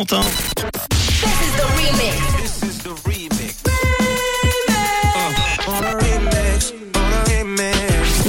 This is the remix.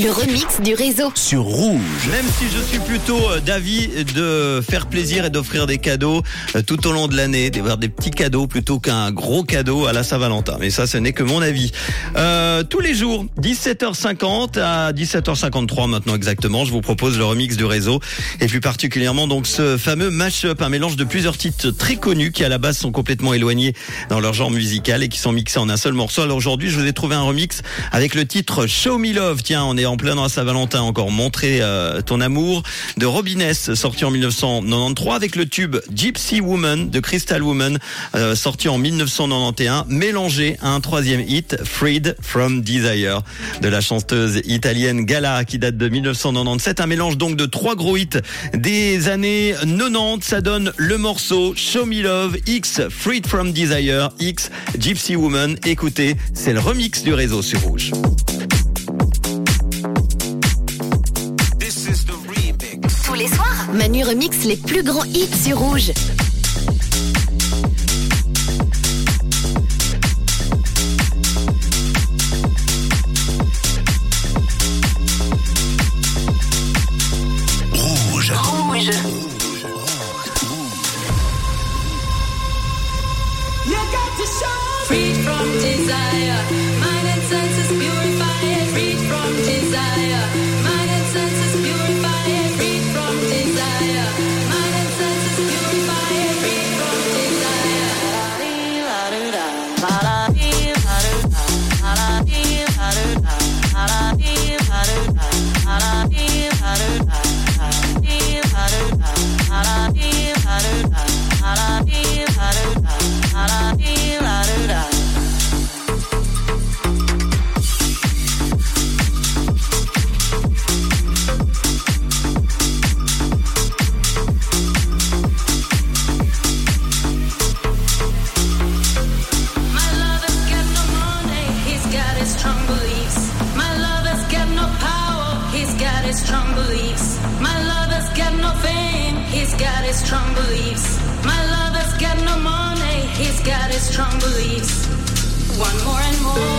Le remix du réseau. Sur Rouge. Même si je suis plutôt euh, d'avis de faire plaisir et d'offrir des cadeaux euh, tout au long de l'année, d'avoir des petits cadeaux plutôt qu'un gros cadeau à la Saint-Valentin. Mais ça, ce n'est que mon avis. Euh, tous les jours, 17h50 à 17h53 maintenant exactement, je vous propose le remix du réseau et plus particulièrement donc ce fameux mash-up, un mélange de plusieurs titres très connus qui à la base sont complètement éloignés dans leur genre musical et qui sont mixés en un seul morceau. Alors aujourd'hui, je vous ai trouvé un remix avec le titre Show Me Love. Tiens, on est en plein dans la Saint-Valentin encore. Montrer euh, ton amour de Robines, sorti en 1993 avec le tube Gypsy Woman de Crystal Woman, euh, sorti en 1991, mélangé à un troisième hit, Freed from Desire, de la chanteuse italienne Gala, qui date de 1997. Un mélange donc de trois gros hits des années 90. Ça donne le morceau Show Me Love X Freed from Desire X Gypsy Woman. Écoutez, c'est le remix du réseau sur Rouge. Manu remix les plus grands hits sur Rouge. Rouge. Rouge. Freed from desire, he's got his strong beliefs. My lover's got no money, he's got his strong beliefs. One more and more,